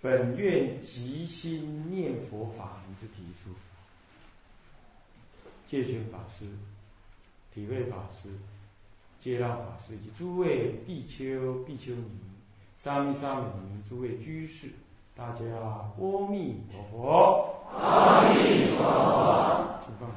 本愿即心念佛法门之提出。戒君法师、体位法师、戒让法师以及诸位比丘、比丘尼、沙弥、沙弥尼、诸位居士，大家阿弥陀佛！阿弥陀佛！请放。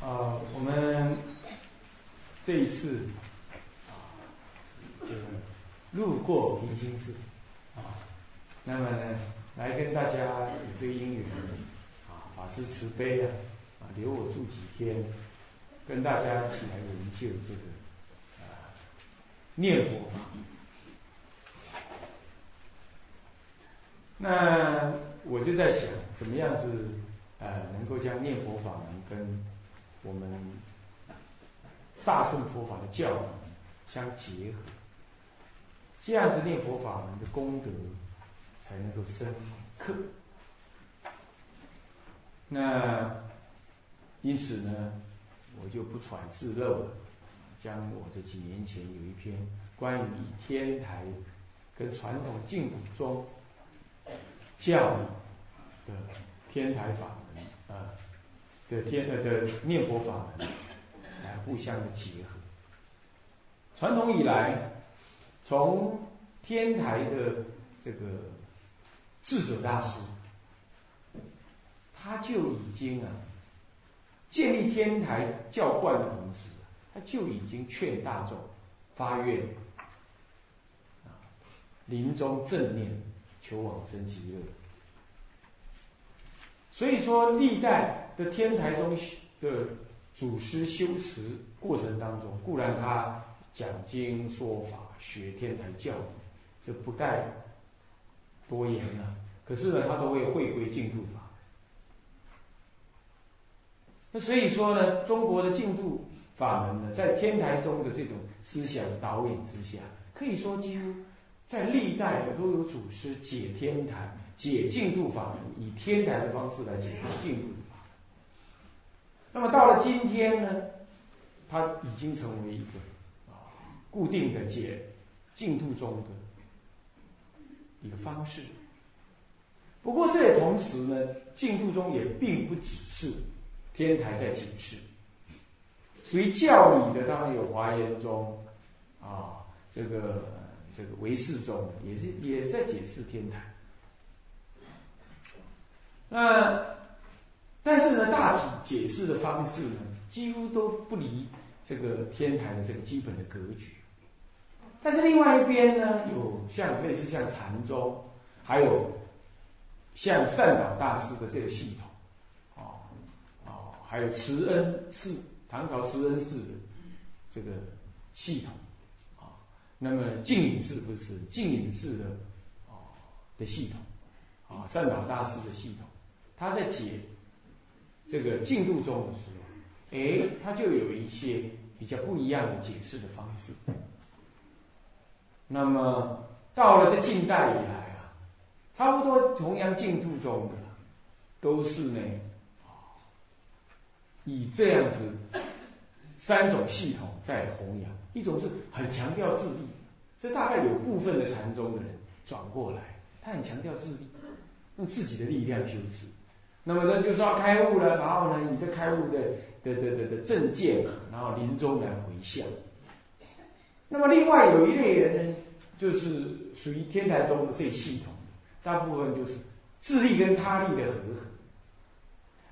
啊，我们这一次啊，这个路过平心寺啊，那么呢，来跟大家有这个因缘啊，法师慈悲啊，啊，留我住几天，跟大家一起来研究这个啊念佛法。那我就在想，怎么样子呃，能够将念佛法门跟我们大乘佛法的教义相结合，这样子念佛法门的功德才能够深课。那因此呢，我就不传自漏了，将我这几年前有一篇关于天台跟传统净土宗教义的天台法门啊。的天呃的念佛法门来互相的结合。传统以来，从天台的这个智者大师，他就已经啊建立天台教观的同时，他就已经劝大众发愿啊临终正念求往生极乐。所以说，历代的天台中的祖师修持过程当中，固然他讲经说法、学天台教义，这不带多言了。可是呢，他都会回归净土法。那所以说呢，中国的净土法门呢，在天台中的这种思想导引之下，可以说几乎在历代的都有祖师解天台。解净土法门，以天台的方式来解净土法。那么到了今天呢，它已经成为一个啊固定的解净土中的一个方式。不过这也同时呢，净土中也并不只是天台在解释，属于教理的当然有华严宗啊，这个这个唯识宗也是也在解释天台。那，但是呢，大体解释的方式呢，几乎都不离这个天台的这个基本的格局。但是另外一边呢，有像类似像禅宗，还有像善导大师的这个系统，啊啊，还有慈恩寺，唐朝慈恩寺的这个系统，啊，那么净隐寺不是净隐寺的哦的系统，啊，善导大师的系统。他在解这个净度中的时候，哎，他就有一些比较不一样的解释的方式。那么到了这近代以来啊，差不多弘扬净度中的都是呢，以这样子三种系统在弘扬。一种是很强调自力，这大概有部分的禅宗的人转过来，他很强调自力，用自己的力量修持。那么呢，就是要开悟了，然后呢，以这开悟的的的的的正见，然后临终来回向。那么另外有一类人呢，就是属于天台宗的这系统的，大部分就是自力跟他力的和合。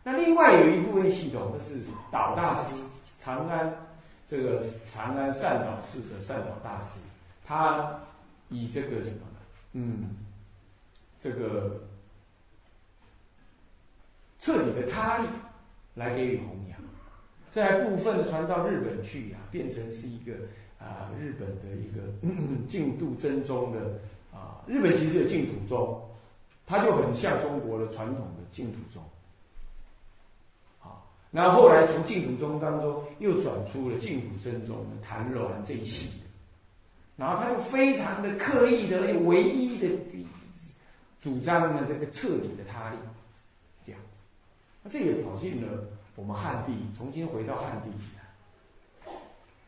那另外有一部分系统，是导大师长安这个长安善导寺的善导大师，他以这个什么，嗯，这个彻底的他力来给予弘扬，再部分传到日本去呀，变成是一个啊日本的一个 净土真宗的啊，日本其实有净土宗，它就很像中国的传统的净土宗。然后后来从净土宗当中又转出了净土真宗的谭鸾这一系，然后他就非常的刻意的、唯一的主张呢这个彻底的他力，这样，那这也挑衅了我们汉地，重新回到汉地。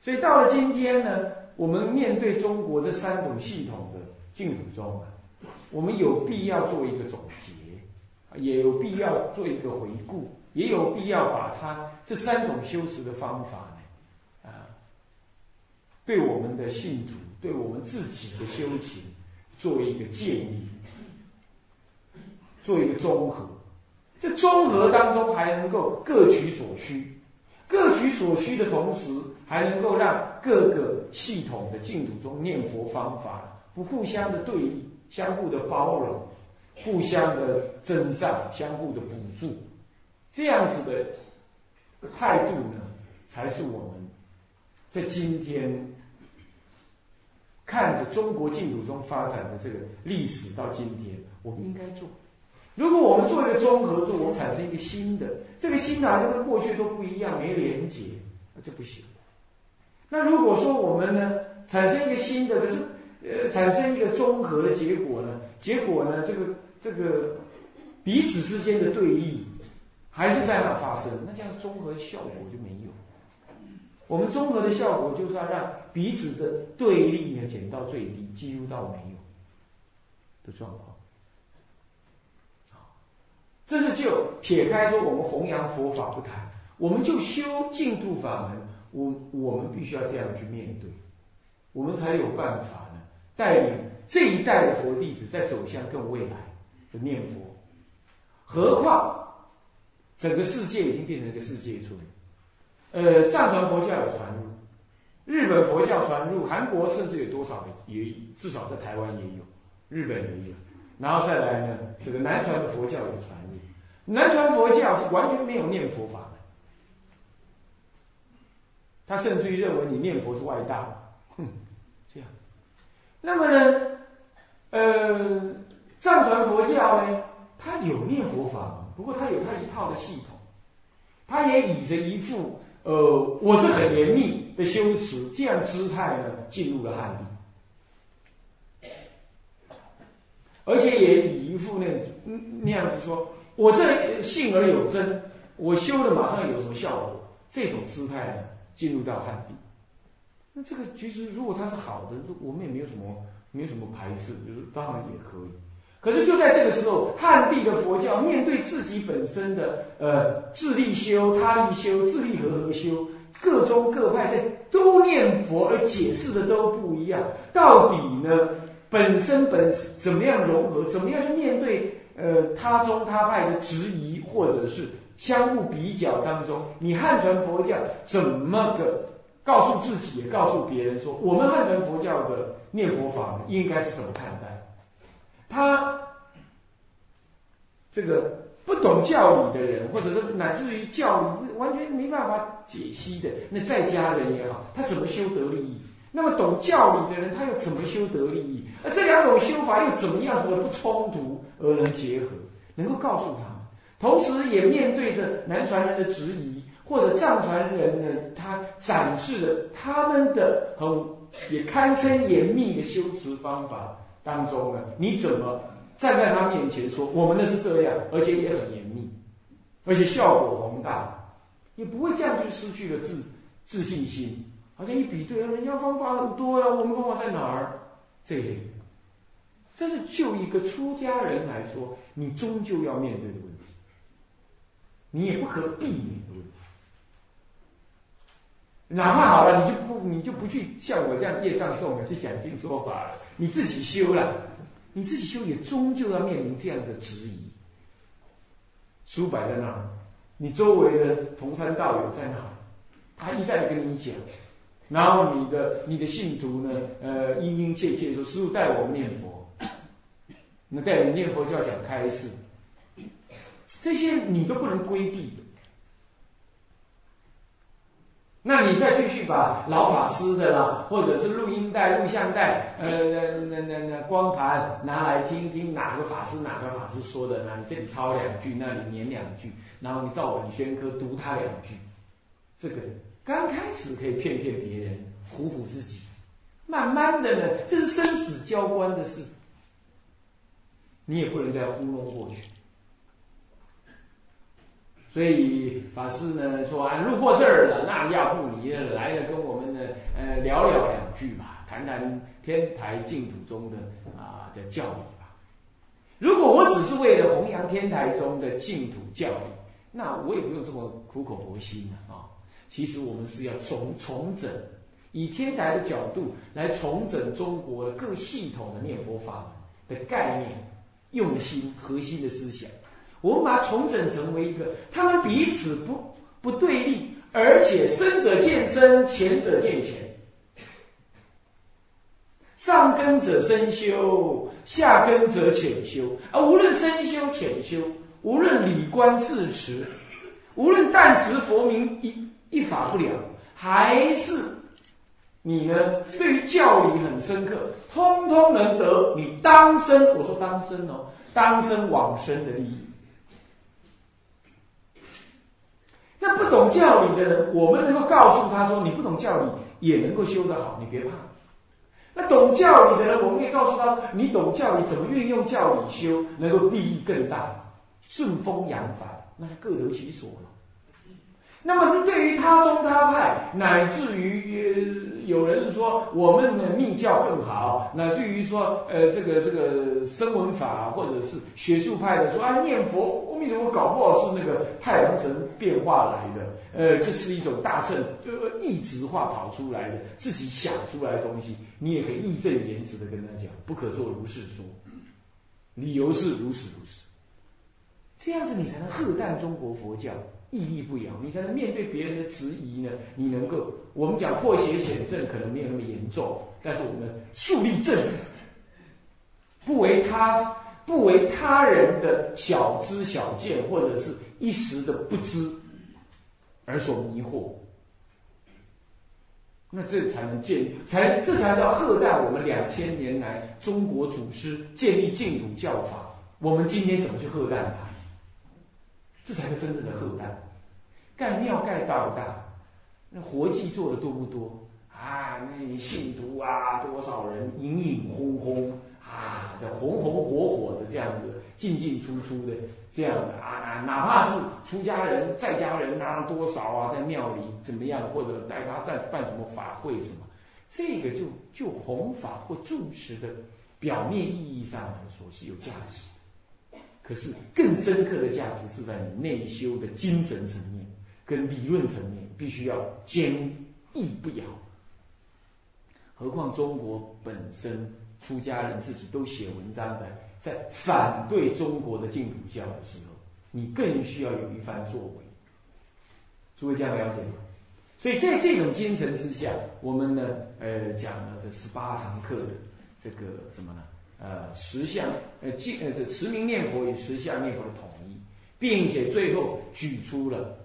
所以到了今天呢，我们面对中国这三种系统的净土宗啊，我们有必要做一个总结，也有必要做一个回顾。也有必要把它这三种修持的方法呢，啊，对我们的信徒，对我们自己的修行，做一个建议，做一个综合。这综合当中还能够各取所需，各取所需的同时，还能够让各个系统的净土中念佛方法不互相的对立，相互的包容，互相的增上，相互的补助。这样子的态度呢，才是我们在今天看着中国净土中发展的这个历史到今天，我们应该做。如果我们做一个综合，做我们产生一个新的，这个新的就跟过去都不一样，没连结，那就不行。那如果说我们呢，产生一个新的，可是呃，产生一个综合的结果呢，结果呢，这个这个彼此之间的对立。还是在那发生，那这样综合效果就没有。我们综合的效果就是要让彼此的对立呢减到最低，几乎到没有的状况。这是就撇开说我们弘扬佛法不谈，我们就修净土法门，我我们必须要这样去面对，我们才有办法呢带领这一代的佛弟子在走向更未来的念佛。何况。整个世界已经变成一个世界村，呃，藏传佛教有传入，日本佛教传入，韩国甚至有多少的也至少在台湾也有，日本也有，然后再来呢，这个南传的佛教有传入，南传佛教是完全没有念佛法的，他甚至于认为你念佛是外道，哼，这样，那么呢，呃，藏传佛教呢，它有念佛法。不过他有他一套的系统，他也以着一副呃我是很严密的修持这样姿态呢进入了汉地，而且也以一副那那样子说，我这信而有真，我修的马上有什么效果，这种姿态呢进入到汉地。那这个其实如果他是好的，我们也没有什么没有什么排斥，就是当然也可以。可是就在这个时候，汉地的佛教面对自己本身的呃自力修、他力修、自力和合修，各宗各派在都念佛，而解释的都不一样。到底呢，本身本怎么样融合？怎么样去面对呃他宗他派的质疑，或者是相互比较当中，你汉传佛教怎么个告诉自己，也告诉别人说，我们汉传佛教的念佛法应该是怎么看待？他这个不懂教理的人，或者是乃至于教理完全没办法解析的，那在家人也好，他怎么修得利益？那么懂教理的人，他又怎么修得利益？而这两种修法又怎么样和不冲突而能结合？能够告诉他，同时也面对着南传人的质疑，或者藏传人呢，他展示了他们的很也堪称严密的修持方法。当中呢，你怎么站在他面前说我们的是这样，而且也很严密，而且效果宏大，也不会这样就失去了自自信心。好像一比对，人家方法很多呀，我们方法在哪儿？这一点，这是就一个出家人来说，你终究要面对的问题，你也不可避免的问题。哪怕好了，你就不你就不去像我这样业障重的去讲经说法了，你自己修了，你自己修也终究要面临这样的质疑。书摆在那儿，你周围的同参道友在哪儿？他一再的跟你讲，然后你的你的信徒呢，呃，殷殷切切说：“师傅带我们念佛。”那带人念佛就要讲开示，这些你都不能规避。那你再继续把老法师的啦，或者是录音带、录像带，呃，那那那光盘拿来听听哪个法师哪个法师说的，那你这里抄两句，那里念两句，然后你照本宣科读他两句，这个刚开始可以骗骗别人，唬唬自己，慢慢的呢，这是生死交关的事。你也不能再糊弄过去，所以法师呢说啊，路过这儿了，那要不你来了，跟我们呢呃聊聊两句吧，谈谈天台净土中的啊的教义吧。如果我只是为了弘扬天台中的净土教义，那我也不用这么苦口婆心了啊。其实我们是要重重整，以天台的角度来重整中国的各系统的念佛法门的概念。用心核心的思想，我们把它重整成为一个，他们彼此不不对立，而且深者见深，浅者见浅。上根者深修，下根者浅修。而无论深修浅修，无论理观事持，无论但持佛名一一法不了，还是你呢？对于教理很深刻。通通能得你当生，我说当生哦，当生往生的利益。那不懂教理的人，我们能够告诉他说，你不懂教理也能够修得好，你别怕。那懂教理的人，我们可以告诉他，你懂教理怎么运用教理修，能够利益更大，顺风扬帆，那就各得其所了。那么，对于他宗他派，乃至于有人说我们的密教更好，乃至于说，呃，这个这个声闻法或者是学术派的说啊，念佛，阿弥陀佛，搞不好是那个太阳神变化来的，呃，这是一种大乘就意志化跑出来的，自己想出来的东西，你也可以义正言辞的跟他讲，不可做如是说，理由是如此如此，这样子你才能喝淡中国佛教。意义不一样，你才能面对别人的质疑呢。你能够，我们讲破邪显正可能没有那么严重，但是我们树立正，不为他不为他人的小知小见或者是一时的不知而所迷惑，那这才能建，才这才叫贺代我们两千年来中国祖师建立净土教法。我们今天怎么去贺代他？这才是真正的后代，盖庙盖大不大？那活计做的多不多？啊，那信徒啊，多少人隐隐轰轰啊，这红红火火的这样子进进出出的这样的啊，哪怕是出家人在家人啊，多少啊，在庙里怎么样，或者带他在办什么法会什么，这个就就弘法或住持的表面意义上来说是有价值。可是更深刻的价值是在你内修的精神层面跟理论层面，必须要坚毅不摇。何况中国本身出家人自己都写文章在在反对中国的净土教的时候，你更需要有一番作为。诸位这样了解吗？所以在这种精神之下，我们呢，呃，讲了这十八堂课的这个什么呢？呃，实相呃，记呃，这持名念佛与实相念佛的统一，并且最后举出了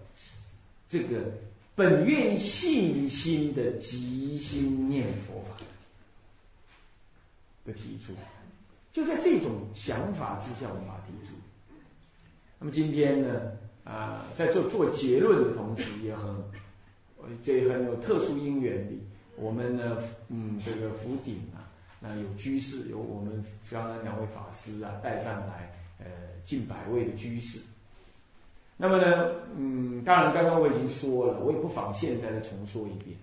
这个本愿信心的即心念佛法的提出，就在这种想法之下，我们把提出。那么今天呢，啊，在做做结论的同时，也很这很有特殊因缘的，我们呢，嗯，这个福鼎。那有居士，有我们刚刚两位法师啊带上来，呃，近百位的居士。那么呢，嗯，当然刚刚我已经说了，我也不妨现在再重说一遍。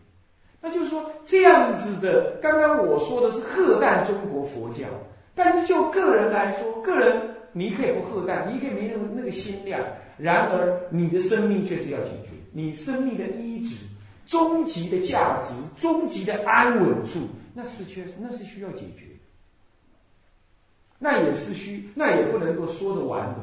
那就是说，这样子的，刚刚我说的是喝淡中国佛教，但是就个人来说，个人你可以不喝淡，你可以没那么那个心量，然而你的生命却是要解决，你生命的医治、终极的价值、终极的安稳处。那是缺，那是需要解决，那也是需，那也不能够说着玩的，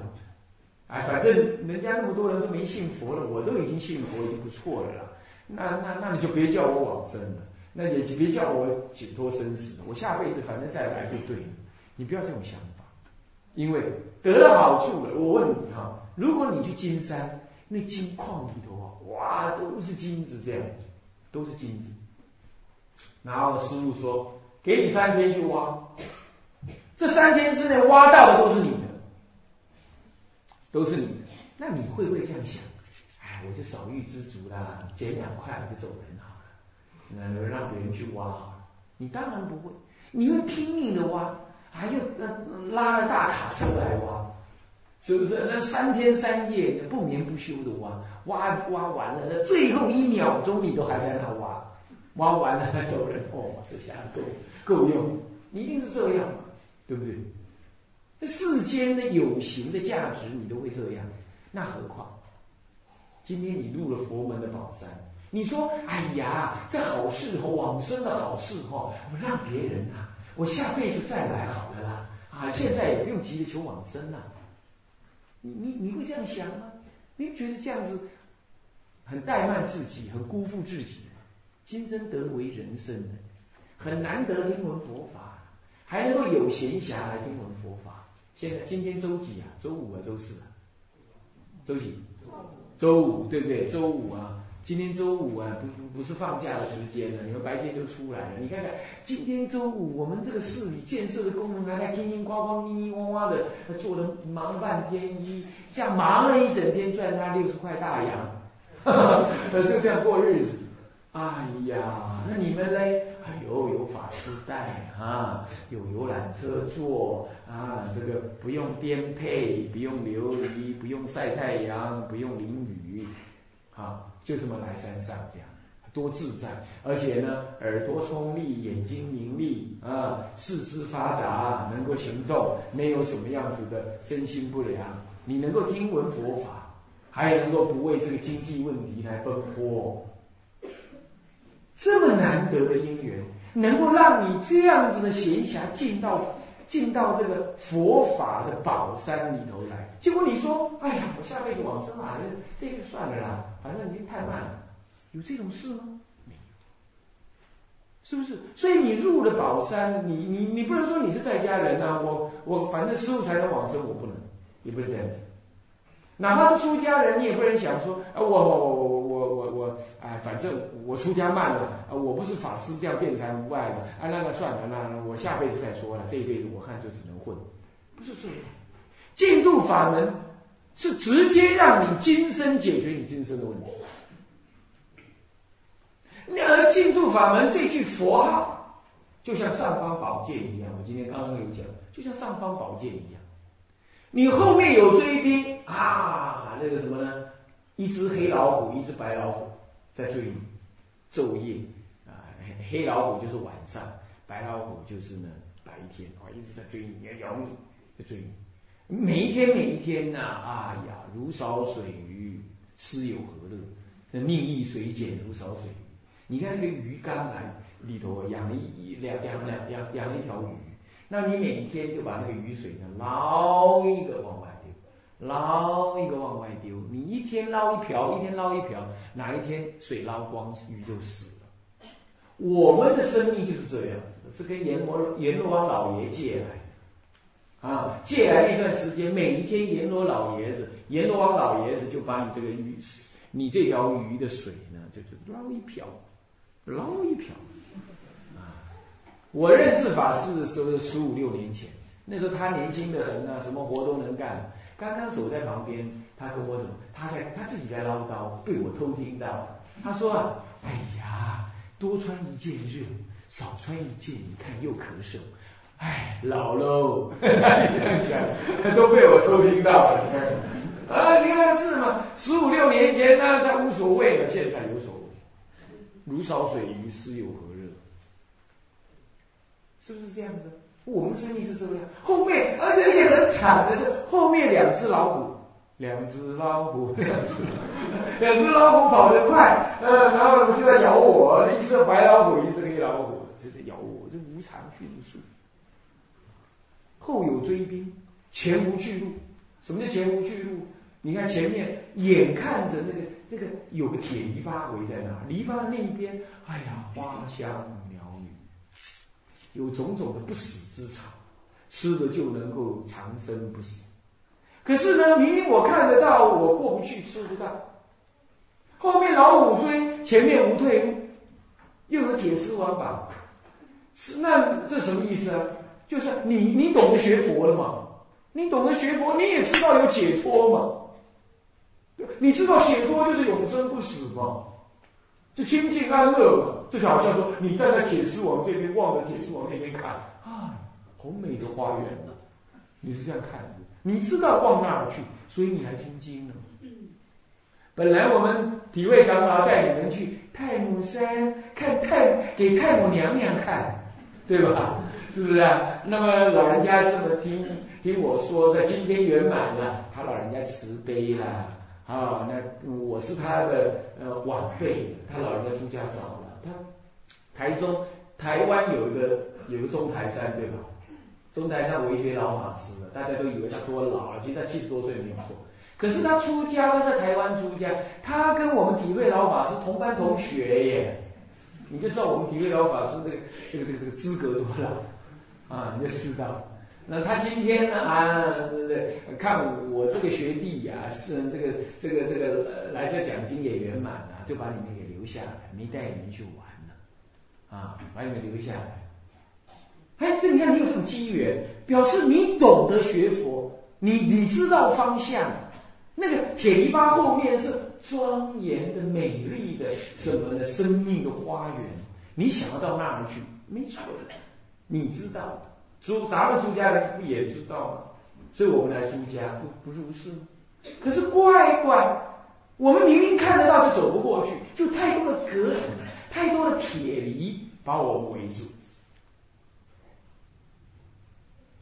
哎，反正人家那么多人都没信佛了，我都已经信佛，已经不错了啦。那那那你就别叫我往生了，那也别叫我解脱生死了，我下辈子反正再来就对了。你不要这种想法，因为得了好处了。我问你哈，如果你去金山，那金矿里头，哇，都是金子这样，都是金子。然后师傅说，给你三天去挖，这三天之内挖到的都是你的，都是你的。那你会不会这样想？哎，我就少欲知足啦，捡两块我就走人好了，那让别人去挖好了。你当然不会，你会拼命的挖，还要拉了大卡车来挖，是不是？那三天三夜不眠不休的挖，挖挖完了，那最后一秒钟你都还在那挖，挖完了走人。哦，这下够够用，你一定是这样嘛，对不对？那世间的有形的价值，你都会这样。那何况，今天你入了佛门的宝山，你说：“哎呀，这好事哦，往生的好事哦，我让别人啊，我下辈子再来好了啦，啊，现在也不用急着求往生了。”你你你会这样想吗？你觉得这样子很怠慢自己，很辜负自己吗？今生得为人生呢，很难得听闻佛法，还能够有闲暇来听闻佛法。现在今天周几啊？周五啊？周四啊？周几？周五，对不对？周五啊，今天周五啊，不不不是放假的时间了，你们白天就出来了。你看看，今天周五，我们这个市里建设的工人还在叮叮咣咣、叮叮咣咣的做的忙半天，一这样忙了一整天，赚他六十块大洋，就这样过日子。哎呀，那你们嘞？哎呦，有法师带啊，有游览车坐啊，这个不用颠沛，不用流离，不用晒太阳，不用淋雨，啊，就这么来山上这样，多自在。而且呢，耳朵聪利，眼睛明利啊，四肢发达，能够行动，没有什么样子的身心不良。你能够听闻佛法，还能够不为这个经济问题来奔波。这么难得的因缘，能够让你这样子的闲暇进到进到这个佛法的宝山里头来。结果你说：“哎呀，我下辈子往生啊，这这个算了啦，反正已经太慢了。”有这种事吗？没有，是不是？所以你入了宝山，你你你不能说你是在家人呐，我我反正师傅才能往生，我不能，你不能这样讲。哪怕是出家人，你也不能想说：“啊，我我我我，哎，反正我出家慢了，啊，我不是法师，这样辩才无碍的，啊，那那算了，那我下辈子再说了，这一辈子我看就只能混，不是这样。净度法门是直接让你今生解决你今生的问题。那净度法门这句佛号，就像尚方宝剑一样，我今天刚刚有讲，就像尚方宝剑一样。你后面有追兵啊，那个什么呢？一只黑老虎，一只白老虎在追你，昼夜啊，黑老虎就是晚上，白老虎就是呢白天啊，一直在追你，要咬你，在追你。每一天每一天呐，哎呀，如少水鱼，斯有何乐？那命亦水减如少水鱼。你看那个鱼缸啊里头养了一两两两养养了一条鱼。那你每天就把那个雨水呢捞一个往外，捞一个往外丢。你一天捞一瓢，一天捞一瓢，哪一天水捞光，鱼就死了。我们的生命就是这样子的，是跟阎罗阎罗王老爷借来的啊，借来一段时间，每一天阎罗老爷子、阎罗王老爷子就把你这个鱼，你这条鱼的水呢，就就捞一瓢，捞一瓢。啊我认识法师的时候是十五六年前，那时候他年轻的很啊，什么活都能干。刚刚走在旁边，他跟我怎么？他在他自己在唠叨，被我偷听到。他说啊，哎呀，多穿一件热，少穿一件，你看又咳嗽。哎，老喽，他这样讲，都被我偷听到了。啊，你看是吗？十五六年前呢，他无所谓了，现在有所谓。如少水鱼，斯有何热？是不是这样子？我们生意是这样。后面而且很惨的是，后面两只老虎，两只老虎，两只老虎跑得快，呃，然后就在咬我。一只白老虎，一只黑老虎，就在咬我，就无常迅速。后有追兵，前无去路。什么叫前无去路？你看前面，眼看着那个那个有个铁篱笆围在那，篱笆的那一边，哎呀，花香，有种种的不死之草，吃了就能够长生不死。可是呢，明明我看得到，我过不去，吃不到。后面老虎追，前面无退路，又有铁丝网绑。是那这什么意思啊？就是你你懂得学佛了吗？你懂得学佛，你也知道有解脱嘛？你知道解脱就是永生不死吗？就清净安乐嘛？就好像说你站在铁丝网这边，望着铁丝网那边看，啊，好美的花园呢。你是这样看的。你知道望那儿去，所以你还听经呢。本来我们体会长老带你们去太母山看太给太母娘娘看，对吧？是不是？那么老人家这么听听我说，在今天圆满了，他老人家慈悲了啊。那我是他的呃晚辈，他老人家出家早了。他台中台湾有一个有个中台山，对吧？中台山为学老法师，大家都以为他多老，其实他七十多岁没有错。可是他出家，他在台湾出家，他跟我们体会老法师同班同学耶，你就知道我们体会老法师这个这个这个这个资格多老啊，你就知道。那他今天呢啊，对不对？看我这个学弟呀，是这个这个这个来这奖金也圆满了，就把你们给留下来，没带你们去玩了，啊，把你们留下来。哎，这你看，你有什么机缘，表示你懂得学佛，你你知道方向。那个铁篱笆后面是庄严的、美丽的什么的生命的花园，你想要到那儿去，没错的。你知道，出咱们出家人不也知道吗？所以我们来出家，不不如是吗？可是乖乖，我们明明看得到，就走不过去，就太多的隔阂，太多的铁篱把我们围住。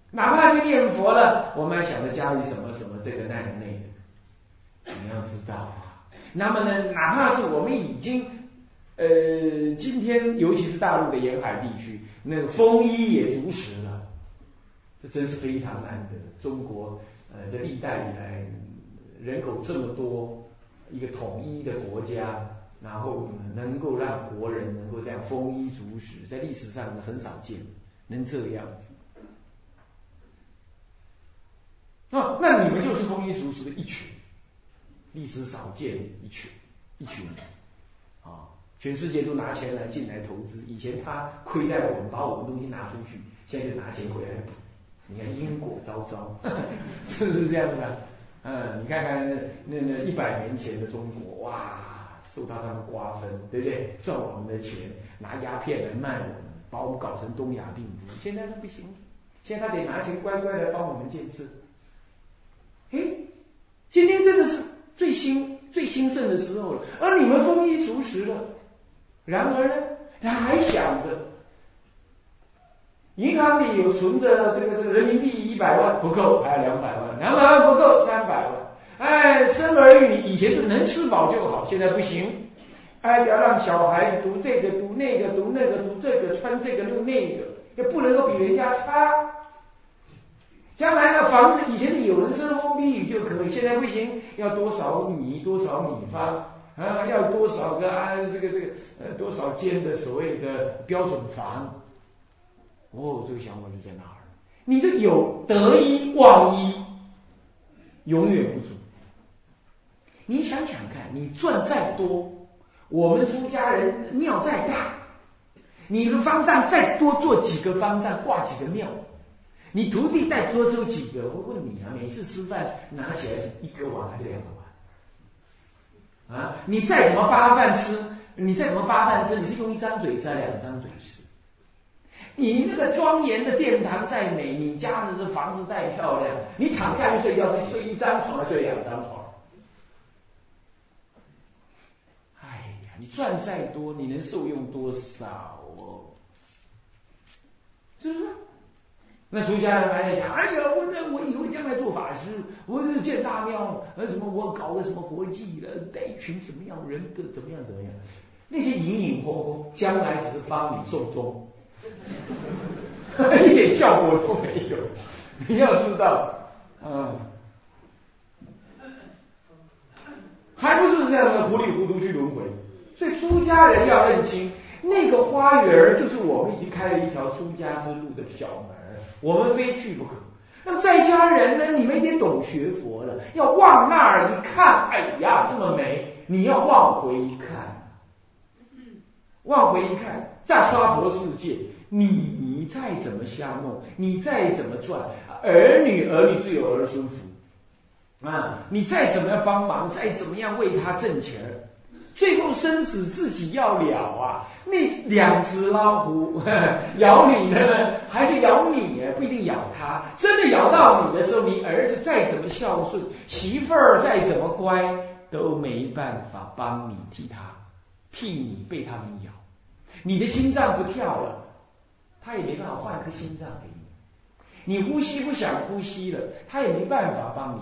哪怕去念佛了，我们还想着家里什么什么这个那个那个，你要知道啊。那么呢，哪怕是我们已经，呃，今天尤其是大陆的沿海地区，那个丰衣也足食了，真是非常难得。中国呃，这历代以来人口这么多，一个统一的国家，然后能够让国人能够这样丰衣足食，在历史上很少见，能这样子。啊，那你们就是丰衣足食的一群，历史少见一群，一群人，啊，全世界都拿钱来进来投资。以前他亏待我们，把我们东西拿出去，现在就拿钱回来。你看因果昭昭，是不是这样子的？嗯，你看看那那那一百年前的中国，哇，受到他们瓜分，对不对？赚我们的钱，拿鸦片来卖我们，把我们搞成东亚病夫。现在他不行，现在他得拿钱乖乖的帮我们建设。哎，今天真的是最兴最兴盛的时候了，而你们丰衣足食了。然而呢，他还想着，银行里有存着这个这个人民币一百万不够，还有两百万，两百万不够，三百万。哎，生儿育女以前是能吃饱就好，现在不行。哎，要让小孩子读这个读那个读那个读这个穿这个用那个，也不能够比人家差。将来的房子以前是有人遮风避雨就可以，现在不行，要多少米多少米方啊？要多少个啊？这个这个呃多少间的所谓的标准房？哦，这个想法就在那儿。你的有得一忘一，永远不足。你想想看，你赚再多，我们出家人庙再大，你的方丈再多做几个方丈，挂几个庙。你徒弟带多出几个？我问你啊，每次吃饭拿起来是一个碗还是两个碗？啊，你再怎么扒饭吃，你再怎么扒饭吃，你是用一张嘴吃还是两张嘴吃？你那个庄严的殿堂再美，你家的这房子再漂亮，你躺下去睡觉是睡一张床睡两张床？哎呀，你赚再多，你能受用多少哦？是不是？那出家人还在想，哎呀，我那我以后将来做法师，我建大庙，呃，什么我搞个什么活计了，带一群什么样人的，怎么样怎么样？那些隐隐轰轰，将来只是帮你送终，一点效果都没有。你要知道，嗯，还不是这样的糊里糊涂去轮回。所以出家人要认清，那个花园就是我们已经开了一条出家之路的小门，我们非去不可。那在家人呢？你们也懂学佛了，要往那儿一看，哎呀，这么美！你要往回一看，往回一看，在娑婆世界，你你再怎么瞎弄，你再怎么赚，儿女儿女自有儿孙福啊！你再怎么样帮忙，再怎么样为他挣钱最后生死自己要了啊！那两只老虎 咬你呢，还是咬你？不一定咬他。真的咬到你的时候，你儿子再怎么孝顺，媳妇儿再怎么乖，都没办法帮你替他，替你被他们咬。你的心脏不跳了，他也没办法换一颗心脏给你。你呼吸不想呼吸了，他也没办法帮你。